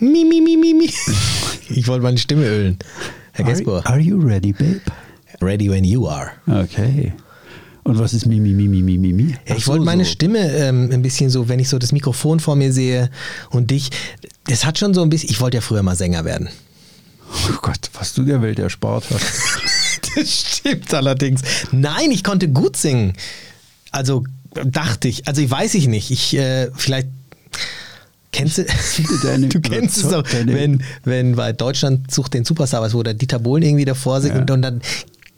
Mi, mi, mi, mi, mi. Ich wollte meine Stimme ölen. Herr Are, Gespor, are you ready, babe? ready when you are. Okay. Und was ist mi, mi, mi, mi, mi, mi, mi? Ja, ich so, wollte meine so. Stimme ähm, ein bisschen so, wenn ich so das Mikrofon vor mir sehe und dich, das hat schon so ein bisschen, ich wollte ja früher mal Sänger werden. Oh Gott, was du der Welt erspart hast. Das stimmt allerdings. Nein, ich konnte gut singen. Also dachte ich, also ich weiß ich nicht. Ich äh, vielleicht kennst du, du kennst es doch, wenn, wenn bei Deutschland sucht den Superstar, was, wo der Dieter Bohlen irgendwie davor singt Ja. und, und dann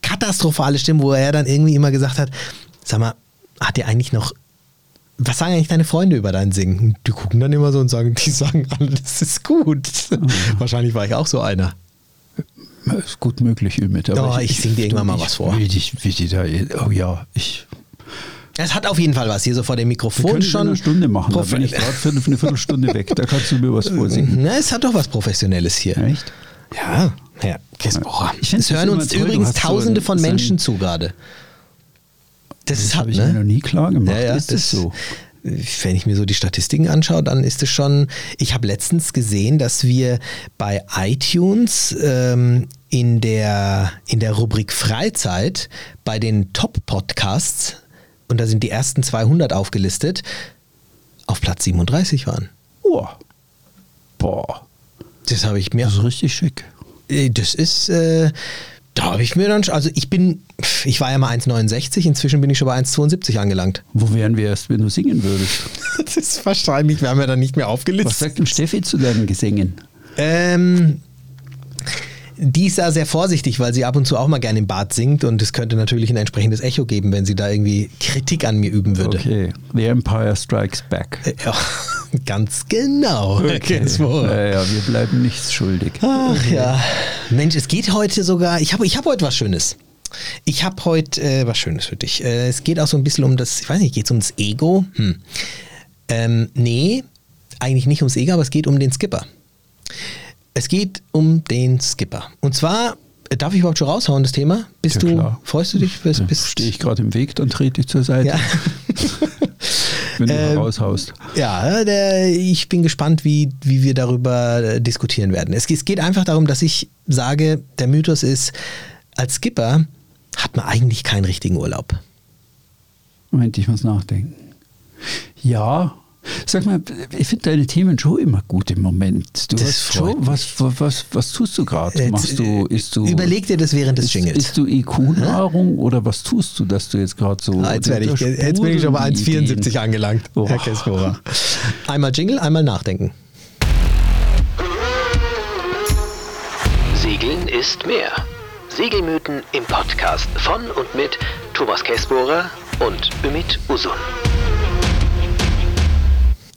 katastrophale Stimmen, wo er dann irgendwie immer gesagt hat, sag mal, hat der eigentlich noch was sagen eigentlich deine Freunde über dein Singen? Die gucken dann immer so und sagen, die sagen alle, das ist gut. Mhm. Wahrscheinlich war ich auch so einer. Ist gut möglich, Ümit. Ja, ich sing dir irgendwann mal ich was vor. Will dich, will dich da, oh ja, ich. Es hat auf jeden Fall was hier so vor dem Wir Mikrofon können schon. eine Stunde machen, da Profe- bin ich gerade für eine Viertelstunde weg. Da kannst du mir was vorsingen. Na, es hat doch was Professionelles hier. Echt? Ja, Herr find's Es hören uns toll, übrigens so Tausende von so ein- Menschen zu gerade. Das, Das habe hat, ich mir noch ne? nie klar gemacht. Ja, ja, ist das, so? Wenn ich mir so die Statistiken anschaue, dann ist es schon. Ich habe letztens gesehen, dass wir bei iTunes ähm, in, der, in der Rubrik Freizeit bei den Top-Podcasts, und da sind die ersten 200 aufgelistet, auf Platz 37 waren. Oh. Boah, Das habe ich mir das ist richtig schick. Äh, Das ist, äh, da habe ich mir dann, also ich bin, ich war ja mal 1,69, inzwischen bin ich schon bei 1,72 angelangt. Wo wären wir erst, wenn du singen würdest? Das ist wahrscheinlich, wir haben ja dann nicht mehr Was aufgelistet. sagt denn Steffi zu deinen Gesängen? Ähm, die ist da sehr vorsichtig, weil sie ab und zu auch mal gerne im Bad singt und es könnte natürlich ein entsprechendes Echo geben, wenn sie da irgendwie Kritik an mir üben würde. Okay, The Empire Strikes Back. Äh, Ja, ganz genau. Herr Kensmoor. Ja, ja, wir bleiben nichts schuldig. Ach ja. Mensch, es geht heute sogar. Ich habe ich hab heute was Schönes. Ich habe heute äh, was Schönes für dich. Äh, es geht auch so ein bisschen um das, ich weiß nicht, geht es um das Ego? Hm. Ähm, nee, eigentlich nicht ums Ego, aber es geht um den Skipper. Es geht um den Skipper. Und zwar, äh, darf ich überhaupt schon raushauen, das Thema? Bist Ja, du, klar. freust du dich? Bist, bist, Stehe ich gerade im Weg, dann trete ich zur Seite, ja. wenn du Ähm, raushaust. Ja, der, ich bin gespannt, wie, wie wir darüber äh, diskutieren werden. Es, es geht einfach darum, dass ich sage, der Mythos ist, als Skipper hat man eigentlich keinen richtigen Urlaub. Moment, ich muss nachdenken. Ja, sag mal, ich finde deine Themen schon immer gut im Moment. Du Das hast schon, was, was, was, was tust du gerade? Machst du, äh, isst du, Überleg dir das während des Jingles. isst du IQ-Nahrung oder was tust du, dass du jetzt gerade so. Ah, jetzt, werde ich, jetzt bin ich schon bei sprudeln die 1,74 Ideen. angelangt, Oh. Herr Kessbohrer. Einmal Jingle, einmal nachdenken. Segeln ist mehr. Segelmythen im Podcast von und mit Thomas Kessbohrer und Ümit Usun.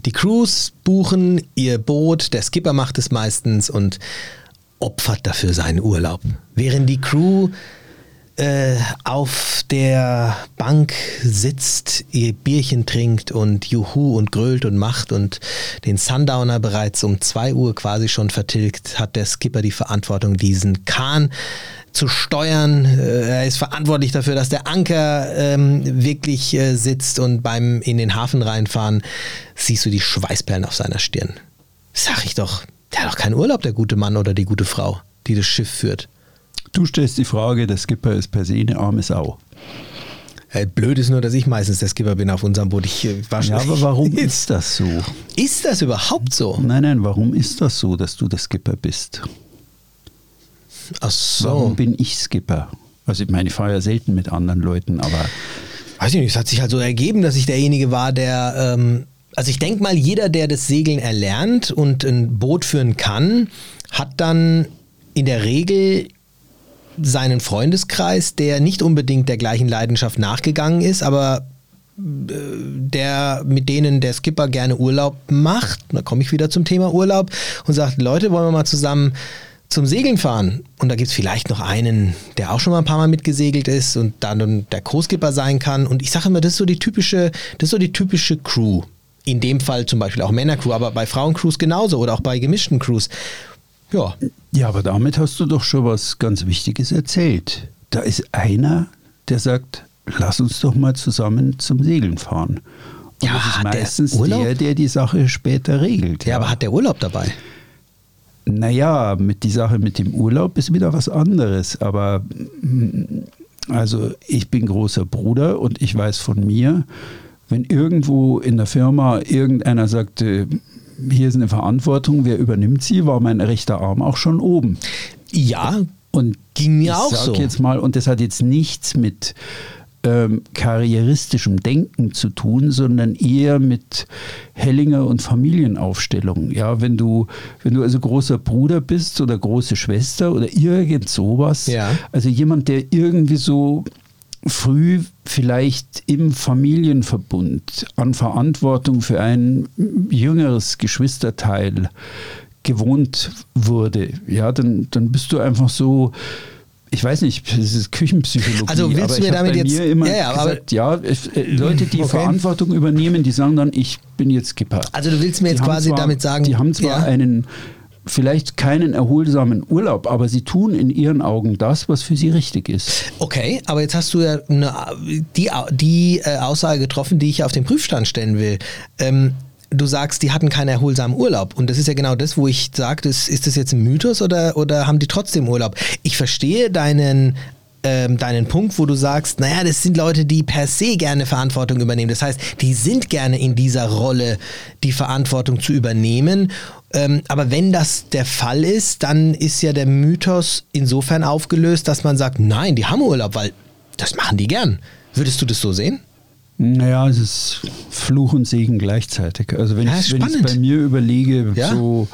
Die Crews buchen ihr Boot, der Skipper macht es meistens und opfert dafür seinen Urlaub. Während die Crew äh, auf der Bank sitzt, ihr Bierchen trinkt und Juhu und grölt und macht und den Sundowner bereits um 2 Uhr quasi schon vertilgt, hat der Skipper die Verantwortung, diesen Kahn zu steuern. Äh, Er ist verantwortlich dafür, dass der Anker ähm, wirklich äh, sitzt und beim in den Hafen reinfahren siehst du die Schweißperlen auf seiner Stirn. Sag ich doch, der hat doch keinen Urlaub, der gute Mann oder die gute Frau, die das Schiff führt. Du stellst die Frage, der Skipper ist per se eine arme Sau. Äh, Blöd ist nur, dass ich meistens der Skipper bin auf unserem Boot. Ich äh, war Ja, aber warum ist das so? Ist das überhaupt so? Nein, nein, warum ist das so, dass du der Skipper bist? Ach so. Warum bin ich Skipper? Also ich meine, ich fahre ja selten mit anderen Leuten, aber Weiß ich nicht, es hat sich halt so ergeben, dass ich derjenige war, der, ähm, also ich denke mal, jeder, der das Segeln erlernt und ein Boot führen kann, hat dann in der Regel seinen Freundeskreis, der nicht unbedingt der gleichen Leidenschaft nachgegangen ist, aber äh, der mit denen der Skipper gerne Urlaub macht, da komme ich wieder zum Thema Urlaub und sagt, Leute, wollen wir mal zusammen zum Segeln fahren. Und da gibt es vielleicht noch einen, der auch schon mal ein paar Mal mitgesegelt ist und dann der Co-Skipper sein kann. Und ich sage immer, das ist so die typische, das ist so die typische Crew. In dem Fall zum Beispiel auch Männercrew, aber bei Frauencrews genauso oder auch bei gemischten Crews. Ja, ja, aber damit hast du doch schon was ganz Wichtiges erzählt. Da ist einer, der sagt, lass uns doch mal zusammen zum Segeln fahren. Und Ja, das ist der meistens Urlaub? der, der die Sache später regelt. ja, aber hat der Urlaub dabei? Naja, mit die Sache mit dem Urlaub ist wieder was anderes. Aber mm, also ich bin großer Bruder und ich weiß von mir, wenn irgendwo in der Firma irgendeiner sagt, äh, hier ist eine Verantwortung, wer übernimmt sie, war mein rechter Arm auch schon oben. Ja, Und ging mir ich auch sag so. jetzt mal, und das hat jetzt nichts mit ähm, karrieristischem Denken zu tun, sondern eher mit Hellinger und Familienaufstellung. Ja, wenn du, wenn du also großer Bruder bist oder große Schwester oder irgend sowas, Ja. also jemand, der irgendwie so früh vielleicht im Familienverbund an Verantwortung für ein jüngeres Geschwisterteil gewohnt wurde, ja, dann, dann bist du einfach so, ich weiß nicht, das ist Küchenpsychologie. Also willst du mir damit jetzt- immer Ja, ja, gesagt, ja, äh, Leute, die Okay. Verantwortung übernehmen, die sagen dann, ich bin jetzt Skipper. Also du willst mir jetzt Die quasi zwar, damit sagen, die haben zwar ja, einen vielleicht keinen erholsamen Urlaub, aber sie tun in ihren Augen das, was für sie richtig ist. Okay, aber jetzt hast du ja eine, die, die äh, Aussage getroffen, die ich auf den Prüfstand stellen will. Ähm, du sagst, die hatten keinen erholsamen Urlaub. Und das ist ja genau das, wo ich sage, ist das jetzt ein Mythos oder, oder haben die trotzdem Urlaub? Ich verstehe deinen, ähm, deinen Punkt, wo du sagst, naja, das sind Leute, die per se gerne Verantwortung übernehmen. Das heißt, die sind gerne in dieser Rolle, die Verantwortung zu übernehmen. Ähm, aber wenn das der Fall ist, dann ist ja der Mythos insofern aufgelöst, dass man sagt, nein, die haben Urlaub, weil das machen die gern. Würdest du das so sehen? Naja, es ist Fluch und Segen gleichzeitig. Also wenn Ja, ich spannend. bei mir überlege, Ja. so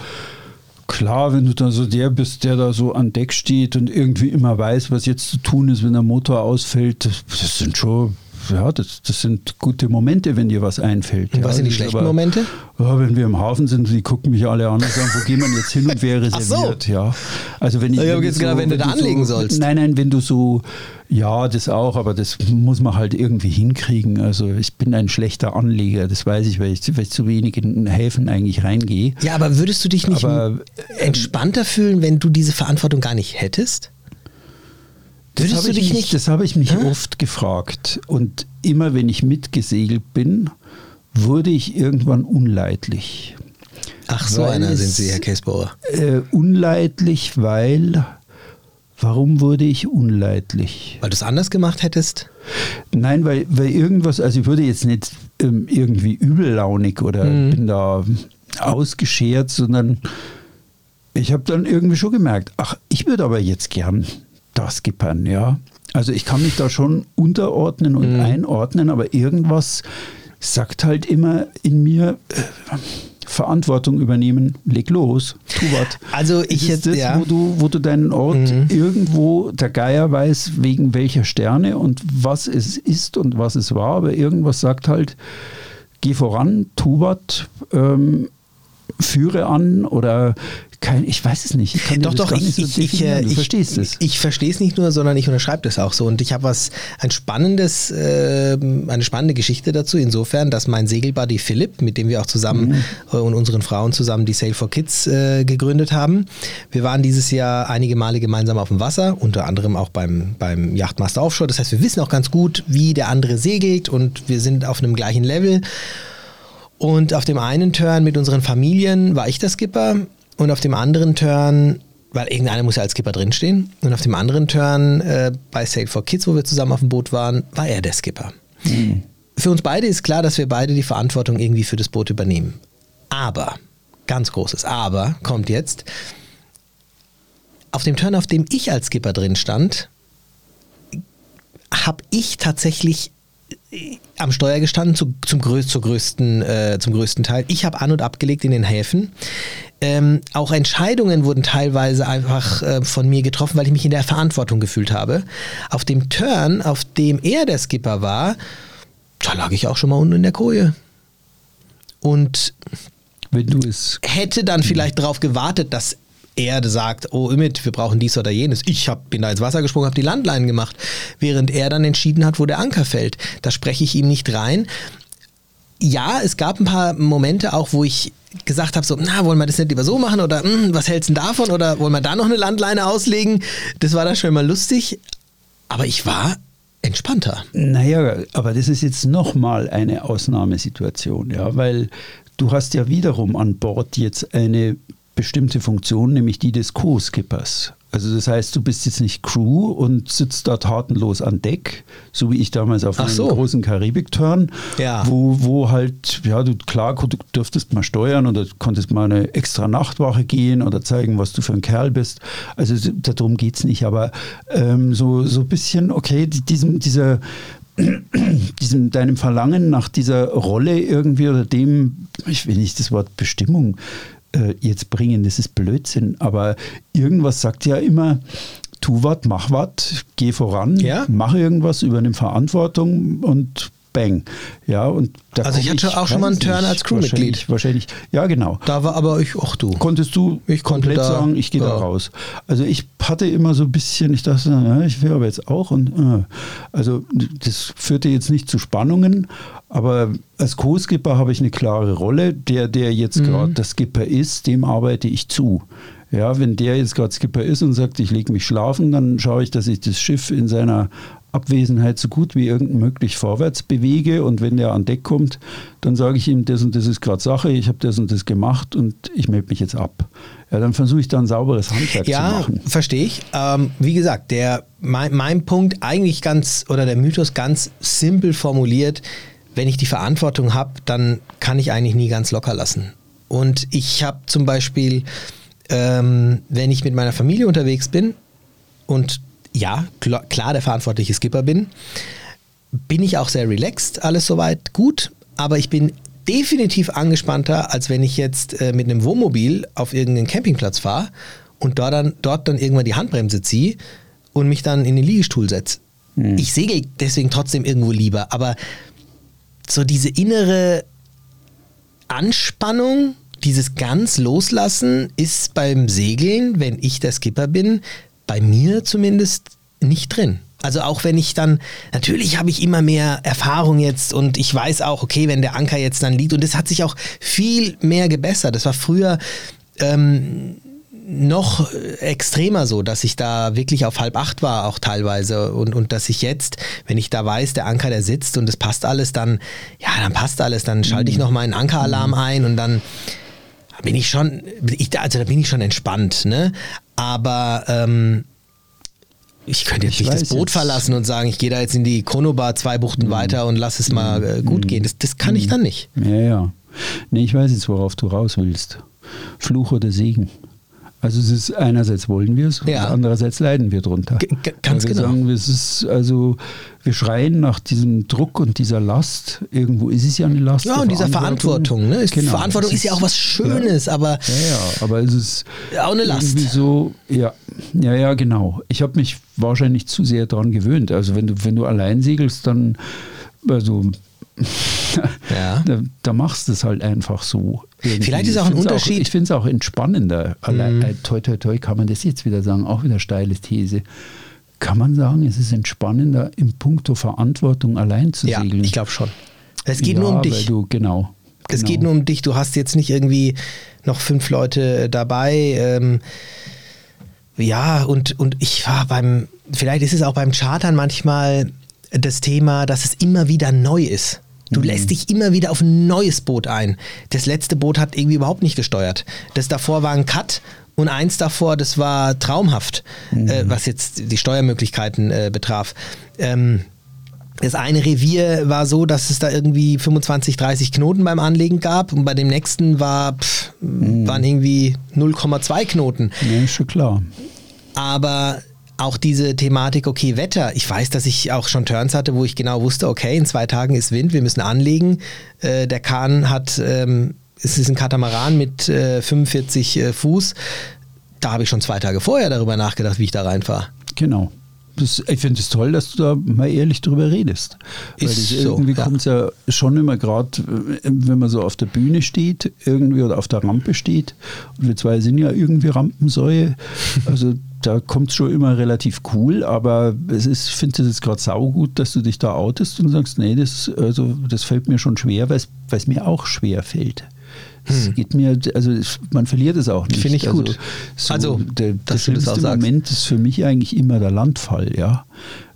klar, wenn du da so der bist, der da so an Deck steht und irgendwie immer weiß, was jetzt zu tun ist, wenn der Motor ausfällt, das sind schon, ja, das, das sind gute Momente, wenn dir was einfällt. Und ja, was sind die schlechten aber- Momente? Ja, wenn wir im Hafen sind, die gucken mich alle an und sagen, wo gehen wir jetzt hin und wer Ach so. reserviert, ja. Also wenn ich, Ich wenn jetzt du gedacht, wenn du da anlegen so, sollst. Nein, nein, wenn du so, ja, das auch, aber das muss man halt irgendwie hinkriegen. Also ich bin ein schlechter Anleger, das weiß ich, weil ich, weil ich zu wenig in Häfen eigentlich reingehe. Ja, aber würdest du dich nicht Aber, entspannter fühlen, wenn du diese Verantwortung gar nicht hättest? Das Würdest habe du ich dich mich, nicht- Das habe ich mich Hä? oft gefragt. Und immer wenn ich mitgesegelt bin, wurde ich irgendwann unleidlich. Ach, so Weil einer es- sind Sie, Herr Käsbauer. Äh, unleidlich, weil. Warum wurde ich unleidlich? Weil du es anders gemacht hättest? Nein, weil, weil irgendwas, also ich wurde jetzt nicht ähm, irgendwie übellaunig oder Mhm. bin da ausgeschert, sondern ich habe dann irgendwie schon gemerkt, ach, ich würde aber jetzt gern das skippern, ja. Also ich kann mich da schon unterordnen und Mhm. einordnen, aber irgendwas sagt halt immer in mir, äh, Verantwortung übernehmen, leg los, tu was. Also ich ist hätte- das, ja. wo du, wo du deinen Ort Mhm. irgendwo, der Geier weiß, wegen welcher Sterne und was es ist und was es war, aber irgendwas sagt halt, geh voran, tu was, ähm, führe an oder kein, ich weiß es nicht. Ich Doch, doch, ich, so ich, äh, ich, verstehst es. Ich verstehe es nicht nur, sondern ich unterschreibe das auch so. Und ich habe was, ein spannendes, äh, eine spannende Geschichte dazu, insofern, dass mein Segelbuddy Philipp, mit dem wir auch zusammen Mhm. äh, und unseren Frauen zusammen die Sail for Kids äh, gegründet haben. Wir waren dieses Jahr einige Male gemeinsam auf dem Wasser, unter anderem auch beim, beim Yachtmaster Offshore. Das heißt, wir wissen auch ganz gut, wie der andere segelt und wir sind auf einem gleichen Level. Und auf dem einen Turn mit unseren Familien war ich der Skipper und auf dem anderen Turn, weil irgendeiner muss ja als Skipper drinstehen, und auf dem anderen Turn äh, bei Sail for Kids, wo wir zusammen auf dem Boot waren, war er der Skipper. Für uns beide ist klar, dass wir beide die Verantwortung irgendwie für das Boot übernehmen. Aber, ganz großes Aber kommt jetzt, auf dem Turn, auf dem ich als Skipper drin stand, habe ich tatsächlich am Steuer gestanden, zu, zum, größ, zur größten, äh, zum größten Teil. Ich habe an- und abgelegt in den Häfen. Ähm, auch Entscheidungen wurden teilweise einfach äh, von mir getroffen, weil ich mich in der Verantwortung gefühlt habe. Auf dem Turn, auf dem er der Skipper war, da lag ich auch schon mal unten in der Koje. Und Wenn du es hätte dann vielleicht darauf gewartet, dass er sagt, oh Ümit, wir brauchen dies oder jenes. Ich hab, bin da ins Wasser gesprungen, habe die Landleinen gemacht, während er dann entschieden hat, wo der Anker fällt. Da spreche ich ihm nicht rein. Ja, es gab ein paar Momente auch, wo ich gesagt habe, so, na, wollen wir das nicht lieber so machen oder hm, was hältst du davon oder wollen wir da noch eine Landleine auslegen? Das war dann schon mal lustig, aber ich war entspannter. Naja, aber das ist jetzt nochmal eine Ausnahmesituation, ja, weil du hast ja wiederum an Bord jetzt eine bestimmte Funktion, nämlich die des Co-Skippers. Also das heißt, du bist jetzt nicht Crew und sitzt da tatenlos an Deck, so wie ich damals auf einem so. großen Karibik-Turn, Ja. wo, wo halt, ja, du klar du durftest mal steuern oder konntest mal eine extra Nachtwache gehen oder zeigen, was du für ein Kerl bist. Also darum geht es nicht, aber ähm, so, so ein bisschen, okay, die- diesem, dieser diesem, deinem Verlangen nach dieser Rolle irgendwie oder dem, ich will nicht das Wort Bestimmung äh, jetzt bringen, das ist Blödsinn, aber irgendwas sagt ja immer, tu was, mach was, geh voran, Ja. mach irgendwas, übernimm Verantwortung und bang. Ja, und Also ich hatte auch schon mal einen Turn als Crewmitglied. Wahrscheinlich, wahrscheinlich, ja genau. Da war aber ich auch du. Konntest du Ich komplett da- sagen, ich gehe ja. da raus. Also ich hatte immer so ein bisschen, ich dachte, ja, ich will aber jetzt auch. Und, äh, also das führte jetzt nicht zu Spannungen, aber als Co-Skipper habe ich eine klare Rolle. Der, der jetzt Mhm. gerade der Skipper ist, dem arbeite ich zu. Ja, wenn der jetzt gerade Skipper ist und sagt, ich lege mich schlafen, dann schaue ich, dass ich das Schiff in seiner Abwesenheit so gut wie irgend möglich vorwärts bewege und wenn der an Deck kommt, dann sage ich ihm, das und das ist gerade Sache, ich habe das und das gemacht und ich melde mich jetzt ab. Ja, dann versuche ich da ein sauberes Handwerk zu Ja, machen. verstehe ich. Ähm, wie gesagt, der, mein, mein Punkt eigentlich ganz, oder der Mythos ganz simpel formuliert, wenn ich die Verantwortung habe, dann kann ich eigentlich nie ganz locker lassen. Und ich habe zum Beispiel, ähm, wenn ich mit meiner Familie unterwegs bin und ja, klar, klar der verantwortliche Skipper bin, bin ich auch sehr relaxed, alles soweit gut, aber ich bin definitiv angespannter, als wenn ich jetzt äh, mit einem Wohnmobil auf irgendeinen Campingplatz fahre und dort dann, dort dann irgendwann die Handbremse ziehe und mich dann in den Liegestuhl setze. Ich segel deswegen trotzdem irgendwo lieber, aber so diese innere Anspannung, dieses ganz Loslassen ist beim Segeln, wenn ich der Skipper bin, bei mir zumindest nicht drin. Also auch wenn ich dann, natürlich habe ich immer mehr Erfahrung jetzt und ich weiß auch, okay, wenn der Anker jetzt dann liegt und das hat sich auch viel mehr gebessert. Das war früher ähm, noch extremer so, dass ich da wirklich auf halb acht war, auch teilweise. Und, und dass ich jetzt, wenn ich da weiß, der Anker, der sitzt und es passt alles, dann, ja, dann passt alles. Dann schalte ich noch meinen Ankeralarm ein und dann bin ich schon, ich, also da bin ich schon entspannt, ne? Aber ähm, ich könnte jetzt Ich nicht das Boot jetzt. verlassen und sagen, ich gehe da jetzt in die Chronobar zwei Buchten weiter und lass es mal äh, gut gehen. Das, das kann ich dann nicht. Ja, ja. Nee, ich weiß jetzt, worauf du raus willst. Fluch oder Segen. Also es ist einerseits wollen wir es Ja. andererseits leiden wir drunter. G- ganz wir genau. Sagen, es ist also wir schreien nach diesem Druck und dieser Last. Irgendwo ist es ja eine Last. Ja, und dieser Verantwortung. Ne? Ist- Genau, Verantwortung es ist ja auch was Schönes, aber Ja, ja, aber es ist Auch eine Last. so, ja, ja, ja, genau. Ich habe mich wahrscheinlich zu sehr daran gewöhnt. Also wenn du, wenn du allein segelst, dann, also Ja. da, da machst du es halt einfach so. irgendwie. Vielleicht ist auch ein Unterschied- Mhm. ich finde es auch entspannender. Allein, äh, toi, toi, toi, kann man das jetzt wieder sagen, auch wieder steile These. Kann man sagen, es ist entspannender, im Punkto Verantwortung allein zu ja, segeln? ich glaube schon. Es geht ja, nur um dich. du, genau. Es genau. geht nur um dich. Du hast jetzt nicht irgendwie noch fünf Leute dabei. Ähm, ja, und, und ich war beim, vielleicht ist es auch beim Chartern manchmal das Thema, dass es immer wieder neu ist. Du lässt dich immer wieder auf ein neues Boot ein. Das letzte Boot hat irgendwie überhaupt nicht gesteuert. Das davor war ein Cut und eins davor, das war traumhaft, äh, was jetzt die Steuermöglichkeiten äh, betraf. Ähm, das eine Revier war so, dass es da irgendwie 25, 30 Knoten beim Anlegen gab und bei dem nächsten war, pff, waren irgendwie 0,2 Knoten. Ja, ist schon klar. Aber auch diese Thematik, okay, Wetter. Ich weiß, dass ich auch schon Turns hatte, wo ich genau wusste, okay, in zwei Tagen ist Wind, wir müssen anlegen. Äh, der Kahn hat, ähm, es ist ein Katamaran mit äh, 45 äh, Fuß. Da habe ich schon zwei Tage vorher darüber nachgedacht, wie ich da reinfahre. Genau. Das, ich finde es toll, dass du da mal ehrlich drüber redest. Weil Ist das so, irgendwie ja. kommt es ja schon immer gerade, wenn man so auf der Bühne steht, irgendwie oder auf der Rampe steht. Und wir zwei sind ja irgendwie Rampensäue. Also da kommt es schon immer relativ cool, aber es ist, ich finde es gerade saugut, dass du dich da outest und sagst, nee, das, also, das fällt mir schon schwer, weil es mir auch schwer fällt. Es hm. geht mir, also man verliert es auch nicht. Finde ich also, gut. So also, der, das schlimmste Moment ist für mich eigentlich immer der Landfall, ja.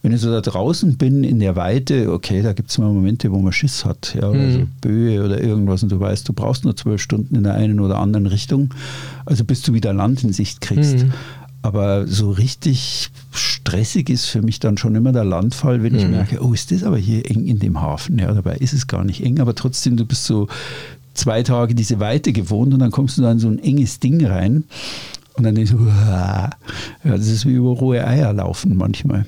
Wenn ich so da draußen bin in der Weite, okay, da gibt es mal Momente, wo man Schiss hat, ja, oder hm. so Böe oder irgendwas und du weißt, du brauchst nur zwölf Stunden in der einen oder anderen Richtung, also bis du wieder Land in Sicht kriegst. Hm. Aber so richtig stressig ist für mich dann schon immer der Landfall, wenn ich mhm. merke, oh, ist das aber hier eng in dem Hafen. Ja, dabei ist es gar nicht eng, aber trotzdem, du bist so zwei Tage diese Weite gewohnt und dann kommst du da in so ein enges Ding rein und dann denkst du, ja, das ist wie über rohe Eier laufen manchmal.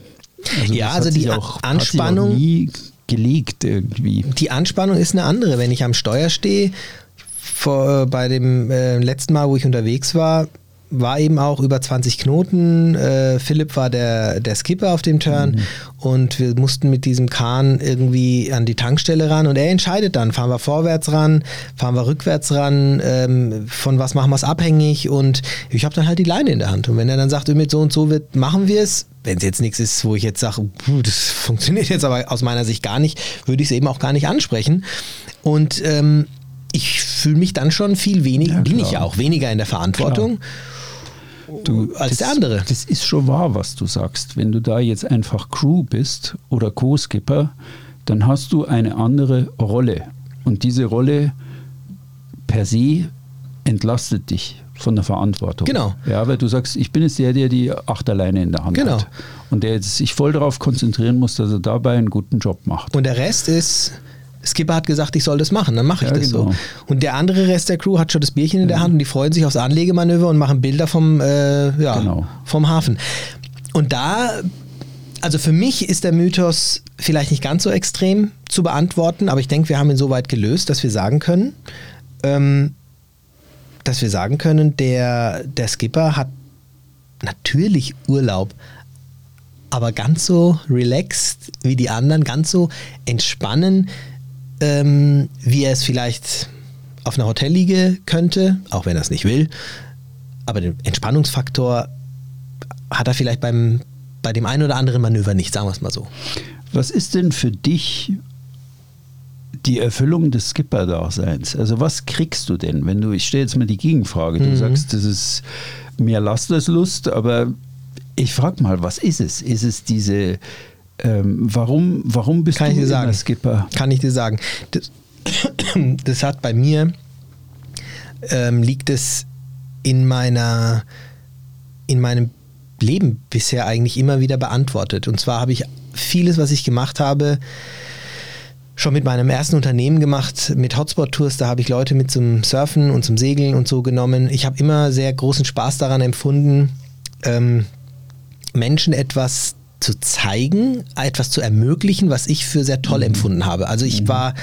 Also ja, also die auch, Anspannung nie gelegt irgendwie. Die Anspannung ist eine andere. Wenn ich am Steuer stehe, vor, bei dem äh, letzten Mal, wo ich unterwegs war, war eben auch über 20 Knoten. Äh, Philipp war der, der Skipper auf dem Turn. Mhm. und wir mussten mit diesem Kahn irgendwie an die Tankstelle ran. Und er entscheidet dann, fahren wir vorwärts ran, fahren wir rückwärts ran, ähm, von was machen wir es abhängig. Und ich habe dann halt die Leine in der Hand. Und wenn er dann sagt, mit so und so wird, machen wir es, wenn es jetzt nichts ist, wo ich jetzt sage, das funktioniert jetzt aber aus meiner Sicht gar nicht, würde ich es eben auch gar nicht ansprechen. Und ähm, ich fühle mich dann schon viel weniger, ja, bin ich ja auch weniger in der Verantwortung. Klar du, als das, der andere. Das ist schon wahr, was du sagst. Wenn du da jetzt einfach Crew bist oder Co-Skipper, dann hast du eine andere Rolle. Und diese Rolle per se entlastet dich von der Verantwortung. Genau. Ja, weil du sagst, ich bin jetzt der, der die Achterleine in der Hand genau. hat. Und der jetzt sich voll darauf konzentrieren muss, dass er dabei einen guten Job macht. Und der Rest ist Skipper hat gesagt, ich soll das machen, dann mache ich ja, das genau. so. Und der andere Rest der Crew hat schon das Bierchen in der Hand und die freuen sich aufs Anlegemanöver und machen Bilder vom, äh, ja, genau. vom Hafen. Und da, also für mich ist der Mythos vielleicht nicht ganz so extrem zu beantworten, aber ich denke, wir haben ihn so weit gelöst, dass wir sagen können, ähm, dass wir sagen können, der, der Skipper hat natürlich Urlaub, aber ganz so relaxed wie die anderen, ganz so entspannen ähm, wie er es vielleicht auf einer Hotelliege könnte, auch wenn er es nicht will. Aber den Entspannungsfaktor hat er vielleicht beim, bei dem einen oder anderen Manöver nicht, sagen wir es mal so. Was ist denn für dich die Erfüllung des Skipper-Daseins? Also was kriegst du denn, wenn du, ich stelle jetzt mal die Gegenfrage, du mhm. sagst, das ist mehr Last als Lust, aber ich frage mal, was ist es? Ist es diese ähm, warum, warum bist Kann du dir sagen. Skipper? Kann ich dir sagen. Das, das hat bei mir, ähm, liegt es in meiner, in meinem Leben bisher eigentlich immer wieder beantwortet. Und zwar habe ich vieles, was ich gemacht habe, schon mit meinem ersten Unternehmen gemacht, mit Hotspot-Tours. Da habe ich Leute mit zum Surfen und zum Segeln und so genommen. Ich habe immer sehr großen Spaß daran empfunden, ähm, Menschen etwas zu zeigen, etwas zu ermöglichen, was ich für sehr toll mhm. empfunden habe. Also ich mhm. war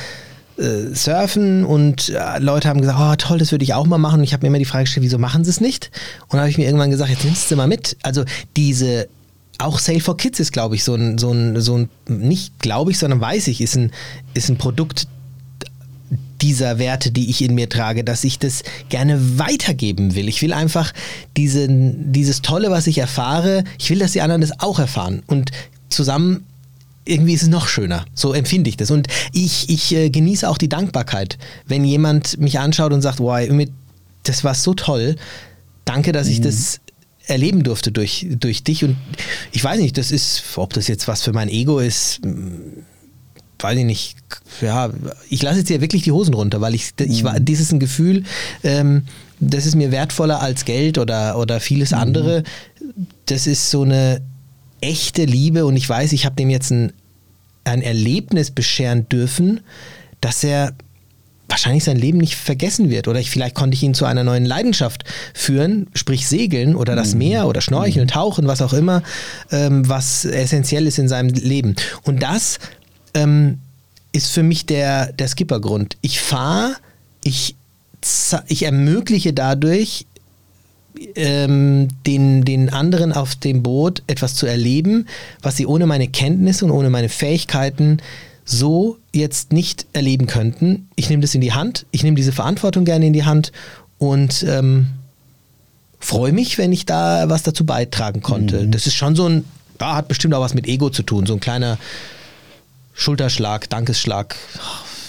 äh, surfen und äh, Leute haben gesagt, oh toll, das würde ich auch mal machen. Und ich habe mir immer die Frage gestellt, wieso machen sie es nicht? Und dann habe ich mir irgendwann gesagt, jetzt nimmst du mal mit. Also diese auch Sale for Kids ist, glaube ich, so ein, so ein, so ein, nicht glaube ich, sondern weiß ich, ist ein, ist ein Produkt, dieser Werte, die ich in mir trage, dass ich das gerne weitergeben will. Ich will einfach diese, dieses Tolle, was ich erfahre, ich will, dass die anderen das auch erfahren. Und zusammen irgendwie ist es noch schöner. So empfinde ich das. Und ich, ich äh, genieße auch die Dankbarkeit, wenn jemand mich anschaut und sagt, wow, das war so toll. Danke, dass mhm. ich das erleben durfte durch, durch dich. Und ich weiß nicht, das ist, ob das jetzt was für mein Ego ist, weiß ich nicht, ja, ich lasse jetzt hier wirklich die Hosen runter, weil ich, ich war, mhm. dieses ein Gefühl, ähm, das ist mir wertvoller als Geld oder, oder vieles mhm. andere. Das ist so eine echte Liebe und ich weiß, ich habe dem jetzt ein, ein Erlebnis bescheren dürfen, dass er wahrscheinlich sein Leben nicht vergessen wird. Oder ich, vielleicht konnte ich ihn zu einer neuen Leidenschaft führen, sprich Segeln oder das mhm. Meer oder Schnorcheln. Tauchen, was auch immer, ähm, was essentiell ist in seinem Leben. Und das ähm, ist für mich der, der Skippergrund. Ich fahre, ich, ich ermögliche dadurch ähm, den, den anderen auf dem Boot etwas zu erleben, was sie ohne meine Kenntnisse und ohne meine Fähigkeiten so jetzt nicht erleben könnten. Ich nehme das in die Hand, ich nehme diese Verantwortung gerne in die Hand und, ähm, freue mich, wenn ich da was dazu beitragen konnte. Das ist schon so ein, da hat bestimmt auch was mit Ego zu tun, so ein kleiner Schulterschlag, Dankesschlag,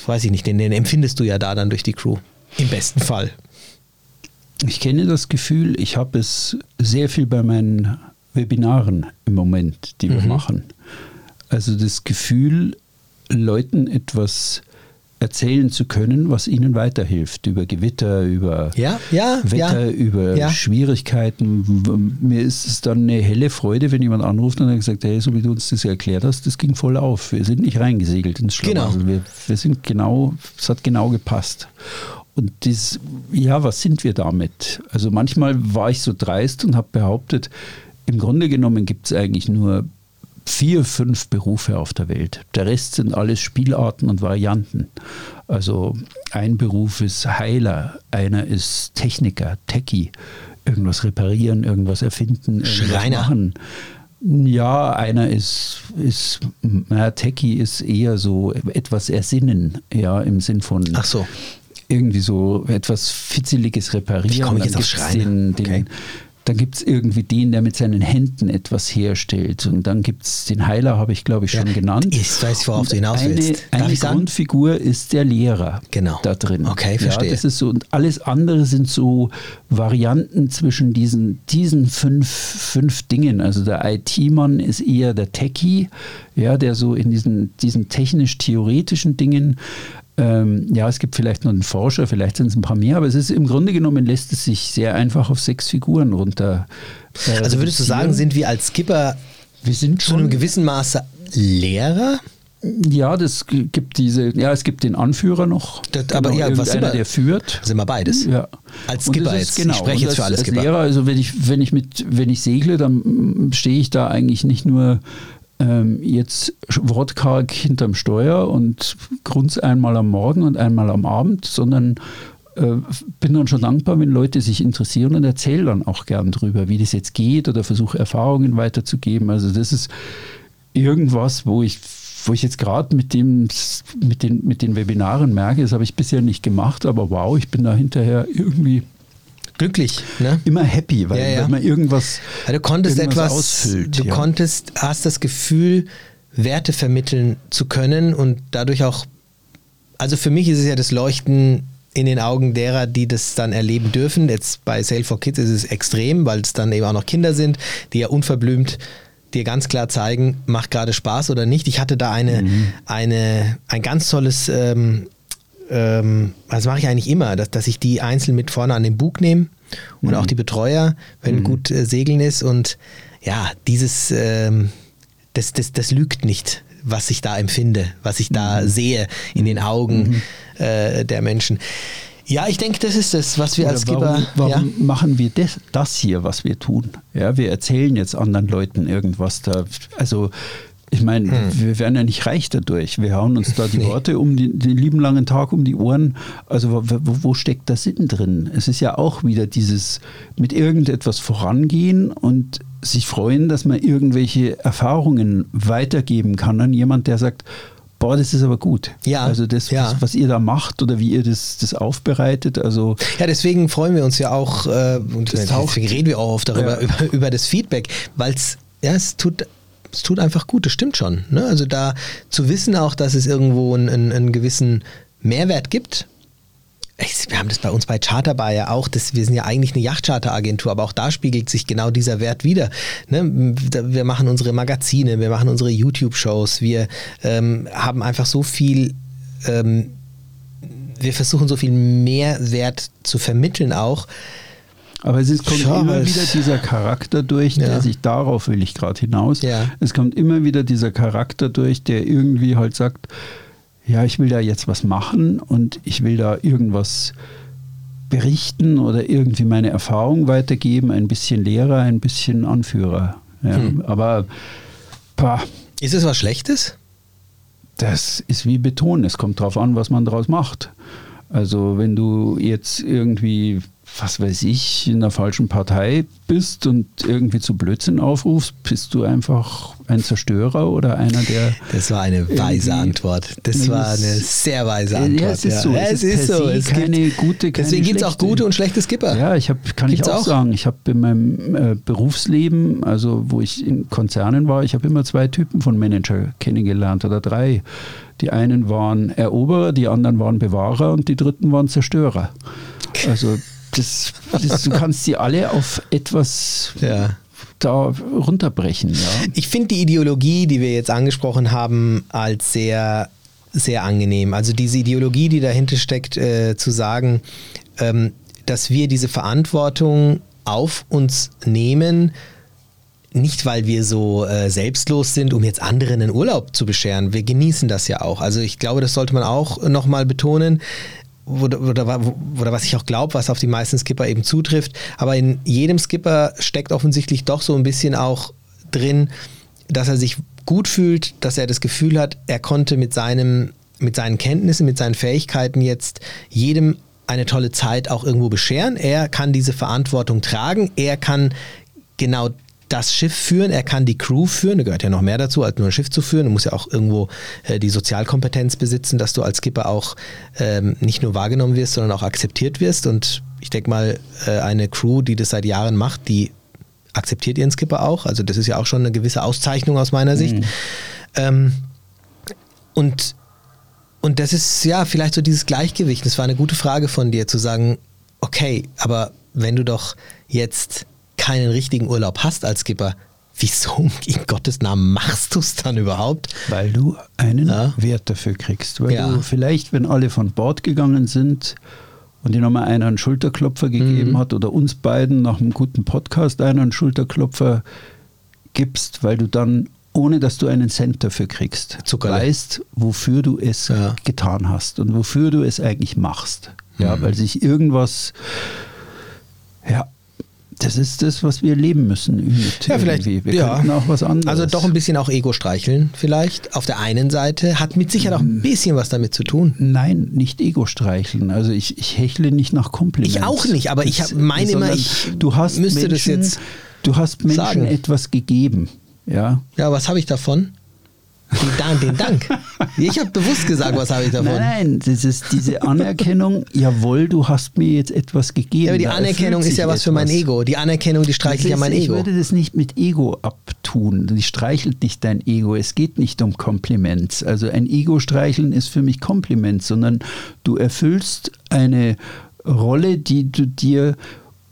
weiß ich nicht, den, den empfindest du ja da dann durch die Crew. Im besten Fall. Ich kenne das Gefühl, ich habe es sehr viel bei meinen Webinaren im Moment, die wir Mhm. machen. Also das Gefühl, Leuten etwas erzählen zu können, was ihnen weiterhilft. Über Gewitter, über Ja, ja, Wetter, ja. über. Schwierigkeiten. Mir ist es dann eine helle Freude, wenn jemand anruft und hat gesagt, hey, so wie du uns das erklärt hast, das ging voll auf. Wir sind nicht reingesegelt ins Schlamassel. Genau. Wir, wir sind genau, es hat genau gepasst. Und das, ja, was sind wir damit? Also manchmal war ich so dreist und habe behauptet, im Grunde genommen gibt es eigentlich nur vier, fünf Berufe auf der Welt. Der Rest sind alles Spielarten und Varianten. Also ein Beruf ist Heiler, einer ist Techniker, Techie, irgendwas reparieren, irgendwas erfinden, irgendwas Schreiner. machen. Ja, einer ist, ist naja, Techie ist eher so etwas ersinnen, ja, im Sinn von Ach so. irgendwie so etwas Fitzeliges reparieren. Wie komme ich Dann jetzt auf Schreiner? Den, den, Okay. Dann gibt es irgendwie den, der mit seinen Händen etwas herstellt. Und dann gibt es den Heiler, habe ich glaube ich schon Ja, genannt. ich weiß, worauf du hinaus eine, willst. Darf Eine? Grundfigur ist der Lehrer Genau. da drin. Okay, verstehe. Ja, das ist so, und alles andere sind so Varianten zwischen diesen, diesen fünf, fünf Dingen. Also der IT-Mann ist eher der Techie, ja, der so in diesen, diesen technisch-theoretischen Dingen ähm, ja, es gibt vielleicht noch einen Forscher, vielleicht sind es ein paar mehr, aber es ist im Grunde genommen lässt es sich sehr einfach auf sechs Figuren runter. äh, Also würdest du sagen, sind wir als Skipper wir sind zu einem schon gewissen Maße Lehrer? ja, das gibt diese, ja, es gibt den Anführer noch, Das- aber ja, was immer- der führt. Sind wir beides? Ja. Als Skipper das jetzt. Ist, genau. Ich spreche jetzt für als- alle als Skipper. Lehrer, also wenn ich, wenn ich mit, wenn ich segle, dann stehe ich da eigentlich nicht nur jetzt wortkarg hinterm Steuer und grunz einmal am Morgen und einmal am Abend, sondern äh, bin dann schon dankbar, wenn Leute sich interessieren und erzähle dann auch gern drüber, wie das jetzt geht oder versuche Erfahrungen weiterzugeben. Also das ist irgendwas, wo ich wo ich jetzt gerade mit mit den mit den Webinaren merke, das habe ich bisher nicht gemacht, aber wow, ich bin da hinterher irgendwie Glücklich, ne? immer happy, weil, Ja, ja. weil man irgendwas Ja, du konntest irgendwas etwas, ausfüllt. du konntest, hast das Gefühl, Werte vermitteln zu können und dadurch auch, also für mich ist es ja das Leuchten in den Augen derer, die das dann erleben dürfen. Jetzt bei Sale for Kids ist es extrem, weil es dann eben auch noch Kinder sind, die ja unverblümt dir ganz klar zeigen, macht gerade Spaß oder nicht. Ich hatte da eine, eine, ein ganz tolles, ähm, ähm, das mache ich eigentlich immer, dass, dass ich die einzeln mit vorne an den Bug nehme und auch die Betreuer, wenn gut äh, segeln ist und ja, dieses, ähm, das, das, das lügt nicht, was ich da empfinde, was ich da sehe in den Augen äh, der Menschen. Ja, ich denke, das ist es, was wir Oder als Skipper. warum, warum ja, machen wir das, das hier, was wir tun? Ja, wir erzählen jetzt anderen Leuten irgendwas da. Also ich meine, wir werden ja nicht reich dadurch. Wir hauen uns da die Hm. Nee. Worte um die, den lieben langen Tag um die Ohren. Also wo, wo, steckt der Sinn drin? Es ist ja auch wieder dieses mit irgendetwas vorangehen und sich freuen, dass man irgendwelche Erfahrungen weitergeben kann an jemand, der sagt, boah, das ist aber gut. Ja, Also das, ja. was, ihr da macht oder wie ihr das, das aufbereitet, also Ja, deswegen freuen wir uns ja auch, äh, und deswegen reden wir auch oft darüber, Ja. über, über das Feedback, weil es, ja, es tut, es tut einfach gut, das stimmt schon. Ne? Also da zu wissen auch, dass es irgendwo einen, einen, einen gewissen Mehrwert gibt. Ich, wir haben das bei uns bei Charterbar ja auch, das, wir sind ja eigentlich eine Yachtcharteragentur, aber auch da spiegelt sich genau dieser Wert wieder. Ne? Wir machen unsere Magazine, wir machen unsere YouTube-Shows, wir ähm, haben einfach so viel ähm, wir versuchen so viel Mehrwert zu vermitteln auch. Aber es ist, kommt Ja, immer wieder es- dieser Charakter durch, Ja. der sich darauf will ich gerade hinaus. Ja. Es kommt immer wieder dieser Charakter durch, der irgendwie halt sagt, ja, ich will da jetzt was machen und ich will da irgendwas berichten oder irgendwie meine Erfahrung weitergeben, ein bisschen Lehrer, ein bisschen Anführer. Ja. Hm. Aber pah, Ist es was Schlechtes? das ist wie Beton. Es kommt darauf an, was man daraus macht. Also wenn du jetzt irgendwie was weiß ich, in der falschen Partei bist und irgendwie zu Blödsinn aufrufst, bist du einfach ein Zerstörer oder einer, der. Das war eine weise Antwort. Das war eine sehr weise Antwort. Ja, es ist so. Ja, es, ist, so. Es keine gibt, gute, keine Deswegen gibt es auch gute und schlechte Skipper. Ja, ich habe, kann Gibt's ich auch, auch, sagen. Ich habe in meinem äh, Berufsleben, also wo ich in Konzernen war, ich habe immer zwei Typen von Manager kennengelernt oder drei. Die einen waren Eroberer, die anderen waren Bewahrer und die dritten waren Zerstörer. Also das, das, du kannst sie alle auf etwas ja. da runterbrechen. Ja. Ich finde die Ideologie, die wir jetzt angesprochen haben, als sehr, sehr angenehm. Also diese Ideologie, die dahinter steckt, äh, zu sagen, ähm, dass wir diese Verantwortung auf uns nehmen, nicht weil wir so äh, selbstlos sind, um jetzt anderen einen Urlaub zu bescheren. Wir genießen das ja auch. Also ich glaube, das sollte man auch nochmal betonen oder, oder, oder was ich auch glaube, was auf die meisten Skipper eben zutrifft. Aber in jedem Skipper steckt offensichtlich doch so ein bisschen auch drin, dass er sich gut fühlt, dass er das Gefühl hat, er konnte mit, seinem, mit seinen Kenntnissen, mit seinen Fähigkeiten jetzt jedem eine tolle Zeit auch irgendwo bescheren. Er kann diese Verantwortung tragen. Er kann genau das Schiff führen, er kann die Crew führen, da gehört ja noch mehr dazu, als nur ein Schiff zu führen. Du musst ja auch irgendwo äh, die Sozialkompetenz besitzen, dass du als Skipper auch ähm, nicht nur wahrgenommen wirst, sondern auch akzeptiert wirst. Und ich denke mal, äh, eine Crew, die das seit Jahren macht, die akzeptiert ihren Skipper auch. Also das ist ja auch schon eine gewisse Auszeichnung aus meiner Sicht. Mhm. Ähm, und, und das ist ja vielleicht so dieses Gleichgewicht. Das war eine gute Frage von dir, zu sagen, okay, aber wenn du doch jetzt keinen richtigen Urlaub hast als Skipper, wieso in Gottes Namen machst du es dann überhaupt? Weil du einen ja. Wert dafür kriegst. Weil ja. du vielleicht, wenn alle von Bord gegangen sind und dir nochmal einer einen Schulterklopfer gegeben mhm. hat oder uns beiden nach einem guten Podcast einer einen Schulterklopfer gibst, weil du dann, ohne dass du einen Cent dafür kriegst, Zuckerle. weißt, wofür du es ja. getan hast und wofür du es eigentlich machst. Ja, mhm. weil sich irgendwas das ist das, was wir leben müssen. Ja, vielleicht. Wir ja. könnten auch was anderes. Also doch ein bisschen auch Ego streicheln, vielleicht. Auf der einen Seite hat mit Sicherheit auch ein bisschen was damit zu tun. Nein, nicht Ego streicheln. Also ich, ich hechle nicht nach Komplimenten. Ich auch nicht, aber ich meine immer, ich du hast müsste Menschen, das jetzt. Du hast Menschen sagen. etwas gegeben. Ja. Ja, was habe ich davon? Den Dank, den Dank. Ich habe bewusst gesagt, was habe ich davon. Nein, das ist diese Anerkennung, jawohl, du hast mir jetzt etwas gegeben. Ja, aber die Anerkennung ist ja was etwas. für mein Ego. Die Anerkennung, die streichelt ja mein Ego. Ich würde das nicht mit Ego abtun. Die streichelt nicht dein Ego. Es geht nicht um Kompliments. Also ein Ego streicheln ist für mich Kompliment, sondern du erfüllst eine Rolle, die du dir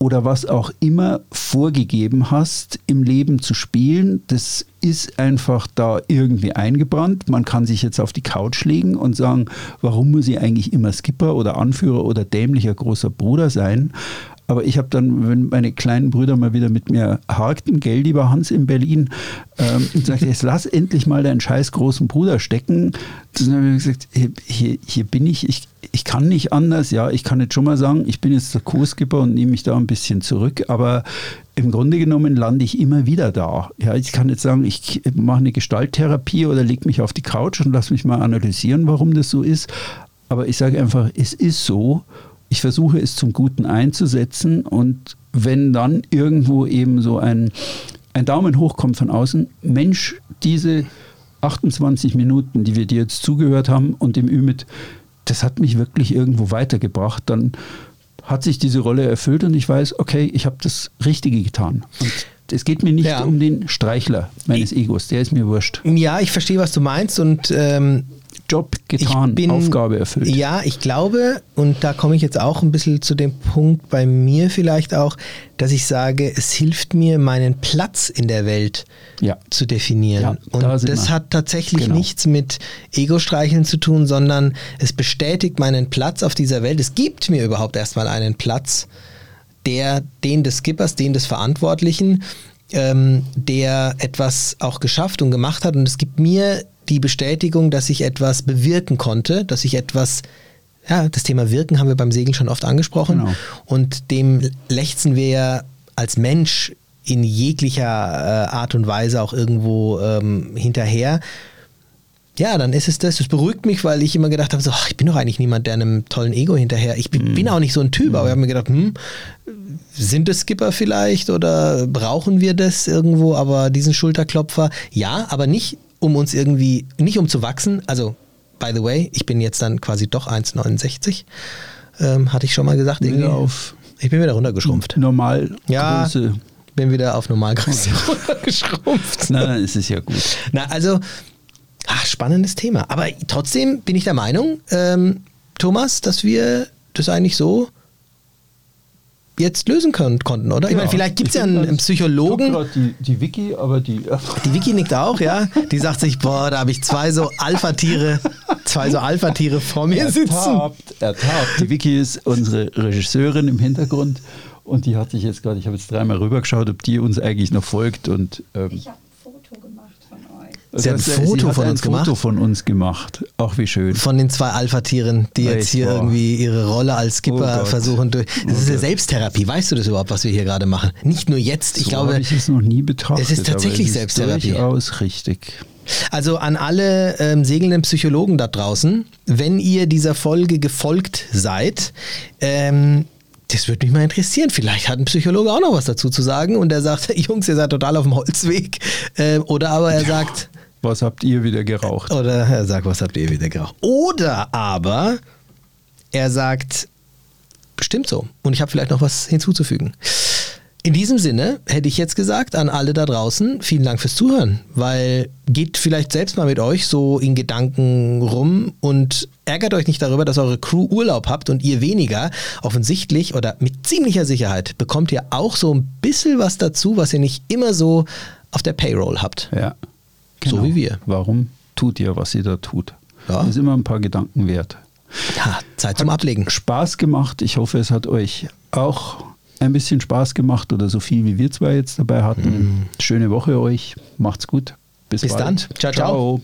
oder was auch immer vorgegeben hast, im Leben zu spielen. Das ist einfach da irgendwie eingebrannt. Man kann sich jetzt auf die Couch legen und sagen, warum muss ich eigentlich immer Skipper oder Anführer oder dämlicher großer Bruder sein? Aber ich habe dann, wenn meine kleinen Brüder mal wieder mit mir harkten, gell, lieber Hans in Berlin, ähm, und sagte, jetzt lass endlich mal deinen scheiß großen Bruder stecken. Dann habe ich gesagt, hier, hier bin ich, ich, ich kann nicht anders. Ja, ich kann jetzt schon mal sagen, ich bin jetzt der Co-Skipper und nehme mich da ein bisschen zurück, aber im Grunde genommen lande ich immer wieder da. Ja, ich kann jetzt sagen, ich mache eine Gestalttherapie oder lege mich auf die Couch und lasse mich mal analysieren, warum das so ist. Aber ich sage einfach, es ist so ich versuche es zum Guten einzusetzen und wenn dann irgendwo eben so ein, ein Daumen hoch kommt von außen, Mensch, diese 28 Minuten, die wir dir jetzt zugehört haben und dem Ümit, das hat mich wirklich irgendwo weitergebracht, dann hat sich diese Rolle erfüllt und ich weiß, okay, ich habe das Richtige getan. Und es geht mir nicht ja. um den Streichler meines Egos, der ist mir wurscht. Ja, ich verstehe, was du meinst und ähm, Job getan, bin, Aufgabe erfüllt. Ja, ich glaube, und da komme ich jetzt auch ein bisschen zu dem Punkt bei mir vielleicht auch, dass ich sage, es hilft mir, meinen Platz in der Welt ja. zu definieren. Ja, und da das wir. hat tatsächlich genau. nichts mit Ego-Streicheln zu tun, sondern es bestätigt meinen Platz auf dieser Welt. Es gibt mir überhaupt erstmal einen Platz, der den des Skippers, den des Verantwortlichen, ähm, der etwas auch geschafft und gemacht hat. Und es gibt mir die Bestätigung, dass ich etwas bewirken konnte, dass ich etwas, ja, das Thema Wirken haben wir beim Segeln schon oft angesprochen. Genau. Und dem lechzen wir ja als Mensch in jeglicher äh, Art und Weise auch irgendwo ähm, hinterher. Ja, dann ist es das. Das beruhigt mich, weil ich immer gedacht habe, so, ach, ich bin doch eigentlich niemand, der einem tollen Ego hinterher. Ich bin, bin auch nicht so ein Typ, aber ich habe mir gedacht, hm, sind es Skipper vielleicht oder brauchen wir das irgendwo? Aber diesen Schulterklopfer, ja, aber nicht um uns irgendwie, nicht um zu wachsen. Also, by the way, ich bin jetzt dann quasi doch 1,69. Ähm, hatte ich schon mal gesagt. Irgendwie. Wieder auf ich bin wieder runtergeschrumpft. Normalgröße. Ja, bin wieder auf Normalgröße runtergeschrumpft. Nein, es ist ja gut. Na, also, ach, spannendes Thema. Aber trotzdem bin ich der Meinung, ähm, Thomas, dass wir das eigentlich so jetzt lösen können, konnten, oder? Ich meine, vielleicht gibt es ja einen, einen Psychologen. Die, die Wiki, aber die. Die Wiki nickt auch, ja. Die sagt sich, boah, da habe ich zwei so Alpha-Tiere, zwei so Alpha-Tiere vor mir sitzen. Ertappt, ertappt. Die Wiki ist unsere Regisseurin im Hintergrund und die hatte ich jetzt gerade, ich habe jetzt dreimal rübergeschaut, ob die uns eigentlich noch folgt und. Ähm, Ich habe ein Foto gemacht von Sie hat ein Foto hat von ein uns Foto gemacht? von uns gemacht. Auch wie schön. Von den zwei Alpha-Tieren, die jetzt Echt hier wahr. irgendwie ihre Rolle als Skipper Oh versuchen durch. Das Oh ist ja. Selbsttherapie. Weißt du das überhaupt, was wir hier gerade machen? Nicht nur jetzt. Ich so glaube, habe ich es noch nie betrachtet. es ist tatsächlich es Selbsttherapie. Ist durchaus richtig. Also an alle ähm, segelnden Psychologen da draußen, wenn ihr dieser Folge gefolgt seid, ähm, das würde mich mal interessieren. Vielleicht hat ein Psychologe auch noch was dazu zu sagen und er sagt, Jungs, ihr seid total auf dem Holzweg. Ähm, oder aber er sagt, Was habt ihr wieder geraucht? oder er sagt, was habt ihr wieder geraucht? Oder aber er sagt, stimmt so. Und ich habe vielleicht noch was hinzuzufügen. In diesem Sinne hätte ich jetzt gesagt an alle da draußen, vielen Dank fürs Zuhören, weil geht vielleicht selbst mal mit euch so in Gedanken rum und ärgert euch nicht darüber, dass eure Crew Urlaub habt und ihr weniger. Offensichtlich oder mit ziemlicher Sicherheit bekommt ihr auch so ein bisschen was dazu, was ihr nicht immer so auf der Payroll habt. Ja. So wie wir. Warum tut ihr, was ihr da tut? Ja. Das ist immer ein paar Gedanken wert. Ja, Zeit zum Ablegen. Spaß gemacht. Ich hoffe, es hat euch auch ein bisschen Spaß gemacht oder so viel wie wir zwei jetzt dabei hatten. Schöne Woche euch. Macht's gut. Bis, Bis dann. Ciao, ciao. ciao.